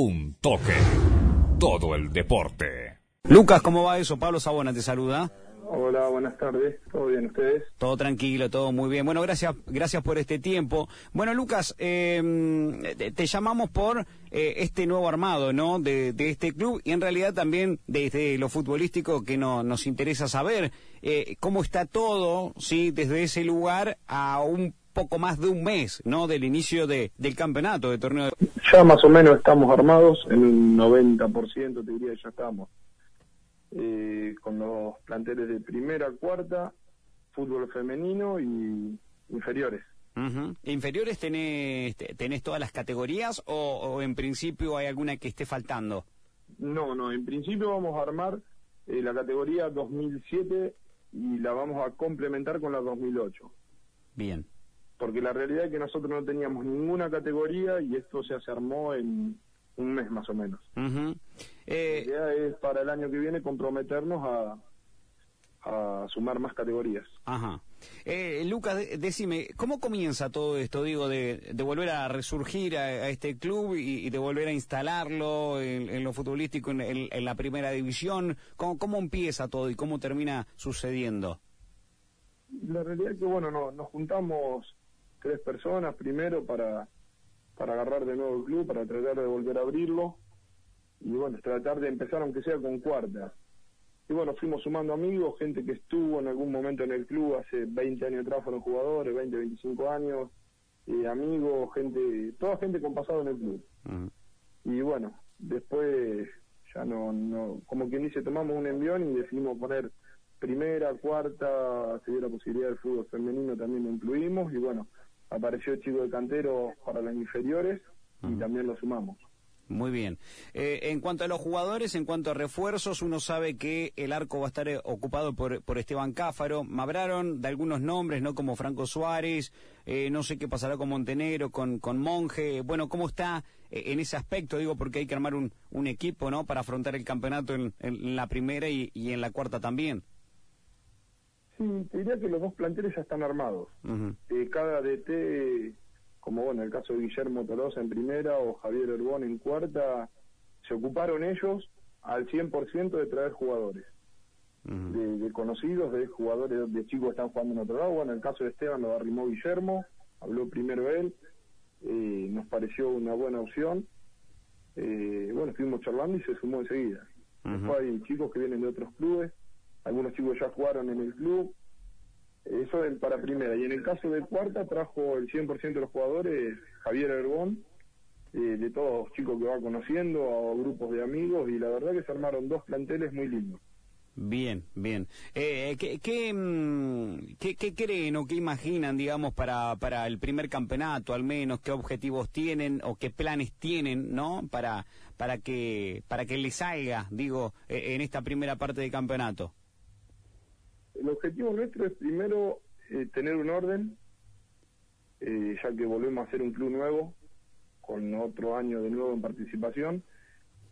Un toque. Todo el deporte. Lucas, ¿cómo va eso? Pablo Sabona te saluda. Hola, buenas tardes. ¿Todo bien ustedes? Todo tranquilo, todo muy bien. Bueno, gracias, gracias por este tiempo. Bueno, Lucas, eh, te, llamamos por eh, este nuevo armado, ¿no? De, este club y en realidad también desde lo futbolístico que no, nos interesa saber eh, cómo está todo, sí, desde ese lugar a un poco más de un mes, ¿no? Del inicio de, del campeonato, de torneo. Ya más o menos estamos armados, en un 90% te diría que ya estamos. Eh, con los planteles de primera, cuarta, fútbol femenino y inferiores. ¿Inferiores tenés, tenés todas las categorías o, en principio hay alguna que esté faltando? No, no, en principio vamos a armar eh, la categoría 2007 y la vamos a complementar con la 2008. Bien. Porque la realidad es que nosotros no teníamos ninguna categoría y esto se armó en un mes más o menos. Eh, la idea es para el año que viene comprometernos a, a sumar más categorías. Ajá. Eh, Lucas, decime, ¿cómo comienza todo esto, digo, de, de volver a resurgir a, este club y, de volver a instalarlo en, lo futbolístico en, en, la primera división? ¿Cómo, ¿Cómo empieza todo y cómo termina sucediendo? La realidad es que, bueno, no, nos juntamos tres personas primero para para agarrar de nuevo el club, para tratar de volver a abrirlo y bueno, tratar de empezar aunque sea con cuarta. Y bueno, fuimos sumando amigos, gente que estuvo en algún momento en el club hace 20 años atrás fueron jugadores, 20, 25 años, y amigos, gente, toda gente con pasado en el club. Y bueno, después ya no, no, como quien dice, tomamos un envión y decidimos poner primera, cuarta, se dio la posibilidad del fútbol femenino, también lo incluimos y bueno, apareció chico de cantero para las inferiores y también lo sumamos. Muy bien. Eh, en cuanto a los jugadores, en cuanto a refuerzos, uno sabe que el arco va a estar eh, ocupado por, por Esteban Cáfaro. Me hablaron de algunos nombres, ¿no? Como Franco Suárez, eh, no sé qué pasará con Montenegro, con, con Monje. Bueno, ¿cómo está en ese aspecto? Digo, porque hay que armar un, un equipo, ¿no? Para afrontar el campeonato en, la primera y, y en la cuarta también. Sí, te diría que los dos planteles ya están armados. Eh, cada DT, como bueno, el caso de Guillermo Tolosa en primera o Javier Herbón en cuarta, se ocuparon ellos al 100% de traer jugadores. de, conocidos, de jugadores de chicos que están jugando en otro lado. Bueno, el caso de Esteban lo arrimó Guillermo, habló primero él, eh, nos pareció una buena opción. Eh, bueno, estuvimos charlando y se sumó enseguida. Después hay chicos que vienen de otros clubes algunos chicos ya jugaron en el club. Eso es para primera. Y en el caso de cuarta trajo el 100% de los jugadores Javier Herbón, eh, de todos los chicos que va conociendo, a grupos de amigos, y la verdad que se armaron dos planteles muy lindos. Bien, bien. Eh, ¿qué, qué, mm, qué, qué, creen o qué imaginan, digamos, para, para el primer campeonato, al menos? ¿Qué objetivos tienen o qué planes tienen, no? Para, para, que, para que les salga, digo, e, en esta primera parte del campeonato. El objetivo nuestro es primero eh, tener un orden, eh, ya que volvemos a ser un club nuevo, con otro año de nuevo en participación.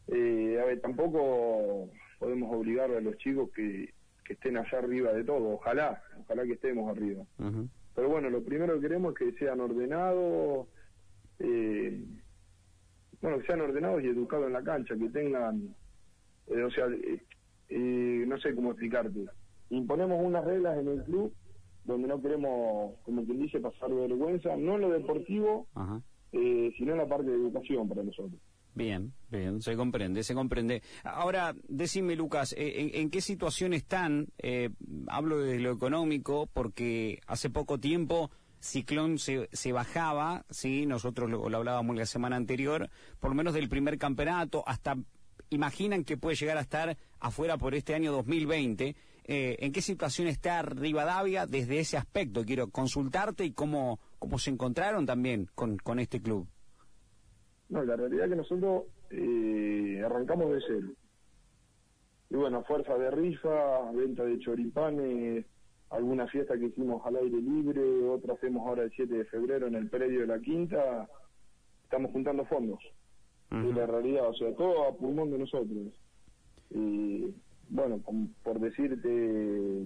Eh, a ver, tampoco podemos obligar a los chicos que, que estén allá arriba de todo, ojalá, ojalá que estemos arriba. Pero bueno, lo primero que queremos es que sean ordenados, bueno, que sean ordenados y educados en la cancha, que tengan, o sea, no sé cómo explicarte imponemos unas reglas en el club donde no queremos, como quien dice, pasar vergüenza, no en lo deportivo, eh, sino en la parte de educación para nosotros. Bien, bien, se comprende, se comprende. Ahora, decime, Lucas, eh, ¿en, qué situación están? Eh, hablo de lo económico, porque hace poco tiempo Ciclón se, se bajaba, sí, nosotros lo, lo hablábamos la semana anterior, por lo menos del primer campeonato, hasta imaginan que puede llegar a estar afuera por este año 2020. Eh, ¿En qué situación está Rivadavia desde ese aspecto? Quiero consultarte y cómo, cómo se encontraron también con, con este club. No, la realidad es que nosotros eh, arrancamos de cero. Y bueno, fuerza de rifa, venta de choripanes, alguna fiesta que hicimos al aire libre, otra hacemos ahora el 7 de febrero en el predio de la Quinta, estamos juntando fondos. Y la realidad, o sea, todo a pulmón de nosotros. Y bueno, por decirte,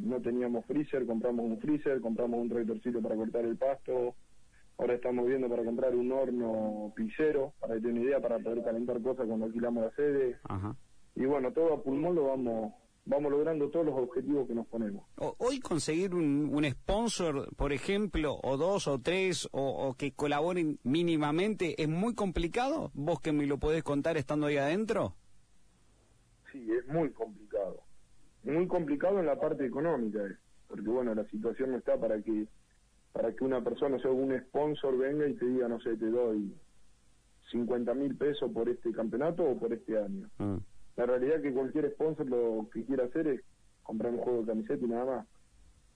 no teníamos freezer, compramos un freezer, compramos un tractorcito para cortar el pasto, Ahora estamos viendo para comprar un horno pisero, para que tenga una idea, para poder calentar cosas cuando alquilamos la sede. Y bueno, todo a pulmón lo vamos vamos logrando todos los objetivos que nos ponemos. Hoy conseguir un, sponsor, por ejemplo, o dos o tres, o, que colaboren mínimamente, ¿es muy complicado? ¿Vos que me lo podés contar estando ahí adentro? Sí, es muy complicado. Muy complicado en la parte económica, eh, porque bueno, la situación no está para que para que una persona, o sea, un sponsor venga y te diga, no sé, te doy 50 mil pesos por este campeonato o por este año. Mm. La realidad es que cualquier sponsor lo que quiera hacer es comprar un juego de camiseta y nada más,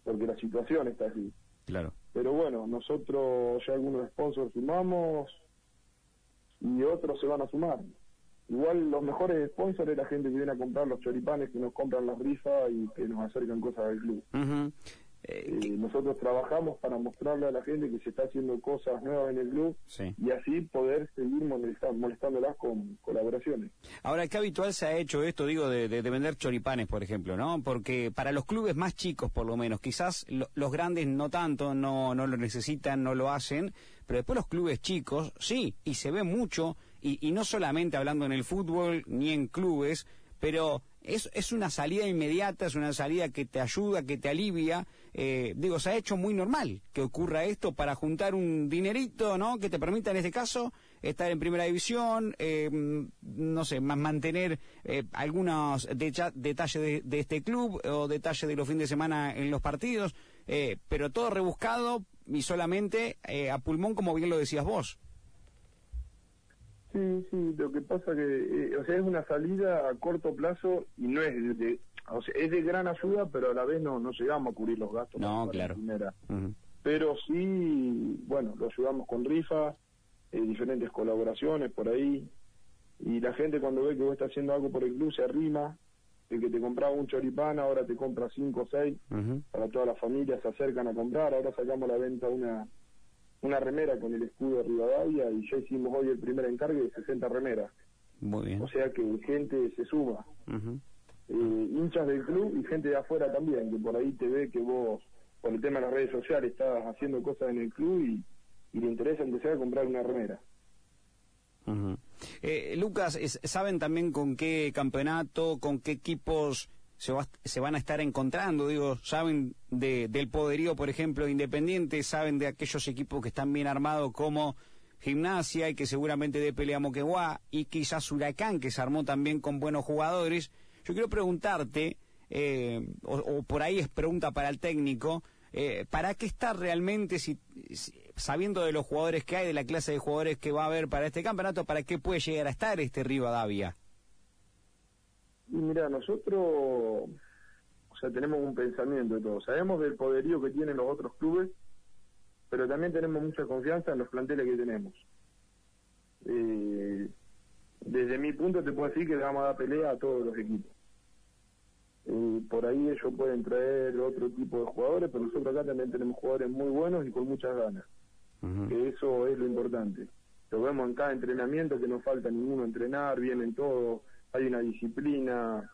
porque la situación está así. Claro. Pero bueno, nosotros ya algunos sponsors sumamos y otros se van a sumar. Igual los mejores sponsors es la gente que viene a comprar los choripanes, que nos compran las rifas y que nos acercan cosas del club. Eh, eh, nosotros trabajamos para mostrarle a la gente que se está haciendo cosas nuevas en el club y así poder seguir molestándolas con colaboraciones. Ahora, ¿qué habitual se ha hecho esto, digo, de, vender choripanes, por ejemplo, no? Porque para los clubes más chicos, por lo menos, quizás los grandes no tanto, no, no lo necesitan, no lo hacen, pero después los clubes chicos, sí, y se ve mucho, y, y no solamente hablando en el fútbol ni en clubes, pero es, es una salida inmediata, es una salida que te ayuda, que te alivia. Eh, digo, se ha hecho muy normal que ocurra esto para juntar un dinerito, ¿no? Que te permita, en este caso, estar en primera división, eh, no sé, más mantener eh, algunos detalles de, de, este club o detalles de los fines de semana en los partidos, pero todo rebuscado y solamente a pulmón, como bien lo decías vos. Sí, sí, lo que pasa que, eh, o sea, es una salida a corto plazo y no es de, o sea, es de gran ayuda, pero a la vez no, no llegamos a cubrir los gastos. No, claro. Pero sí, bueno, lo ayudamos con rifas, eh, diferentes colaboraciones por ahí, y la gente cuando ve que vos estás haciendo algo por el club se arrima, el que te compraba un choripán ahora te compra cinco o seis, para toda la familia se acercan a comprar, ahora sacamos la venta una una remera con el escudo de Rivadavia y ya hicimos hoy el primer encargue de 60 remeras. Muy bien. O sea que gente se suma. Eh, hinchas del club y gente de afuera también, que por ahí te ve que vos, por el tema de las redes sociales, estás haciendo cosas en el club y, le interesa empezar a comprar una remera. eh, Lucas, ¿saben también con qué campeonato, con qué equipos se, van a estar encontrando, digo, saben de, del poderío, por ejemplo, Independiente, saben de aquellos equipos que están bien armados como Gimnasia y que seguramente de pelea Moquegua y quizás Huracán, que se armó también con buenos jugadores. Yo quiero preguntarte, eh, o, por ahí es pregunta para el técnico, eh, ¿para qué está realmente, si, sabiendo de los jugadores que hay, de la clase de jugadores que va a haber para este campeonato, para qué puede llegar a estar este Rivadavia? Y mira, nosotros, o sea, tenemos un pensamiento de todo. Sabemos del poderío que tienen los otros clubes, pero también tenemos mucha confianza en los planteles que tenemos. Eh, desde mi punto te puedo decir que le vamos a dar pelea a todos los equipos. Eh, por ahí ellos pueden traer otro tipo de jugadores, pero nosotros acá también tenemos jugadores muy buenos y con muchas ganas. Que eso es lo importante. Lo vemos en cada entrenamiento que no falta ninguno entrenar, vienen todos hay una disciplina,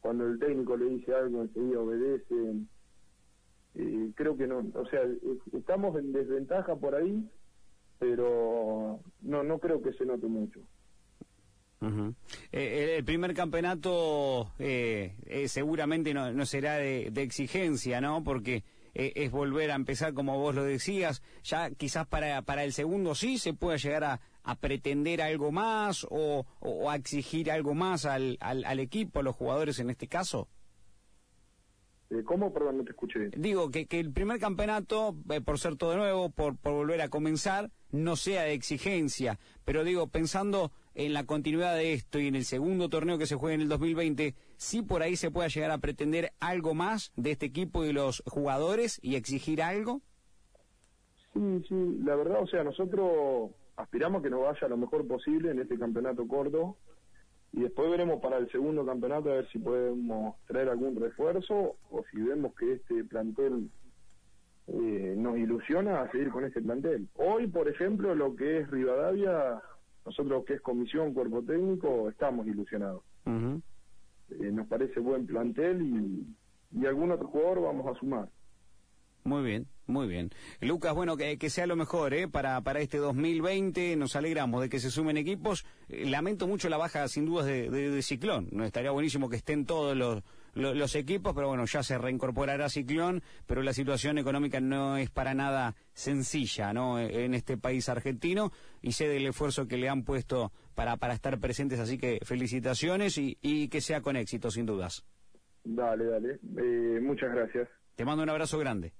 cuando el técnico le dice algo enseguida obedece. Eh, creo que no, o sea, estamos en desventaja por ahí, pero no, no creo que se note mucho. Eh, el primer campeonato eh, seguramente no, será de, exigencia, ¿no? Porque es volver a empezar como vos lo decías. Ya quizás para, para el segundo sí se pueda llegar a, a pretender algo más o, a exigir algo más al, al, equipo, a los jugadores en este caso? Eh, ¿Cómo? Perdón, no te escuché. Digo, que, que el primer campeonato, eh, por ser todo nuevo, por, por volver a comenzar, no sea de exigencia. Pero digo, pensando en la continuidad de esto y en el segundo torneo que se juega en el 2020, sí por ahí se pueda llegar a pretender algo más de este equipo y los jugadores y exigir algo. Sí, sí, la verdad, o sea, nosotros aspiramos que nos vaya lo mejor posible en este campeonato corto y después veremos para el segundo campeonato a ver si podemos traer algún refuerzo o si vemos que este plantel eh, nos ilusiona a seguir con este plantel. Hoy, por ejemplo, lo que es Rivadavia, nosotros que es comisión, cuerpo técnico, estamos ilusionados. Eh, nos parece buen plantel y, y algún otro jugador vamos a sumar. Muy bien, muy bien. Lucas, bueno, que, sea lo mejor ¿eh? para, para este 2020. Nos alegramos de que se sumen equipos. Eh, lamento mucho la baja, sin dudas, de, de, Ciclón. No estaría buenísimo que estén todos los, los, equipos, pero bueno, ya se reincorporará Ciclón. Pero la situación económica no es para nada sencilla ¿no? en este país argentino. Y sé del esfuerzo que le han puesto para, para estar presentes. Así que felicitaciones y, y que sea con éxito, sin dudas. Dale, dale. Eh, muchas gracias. Te mando un abrazo grande.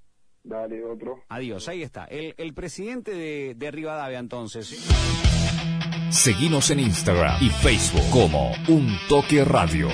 Dale, otro. Adiós, ahí está. El, el presidente de, de Rivadavia, entonces. Seguimos en Instagram y Facebook como Un Toque Radio.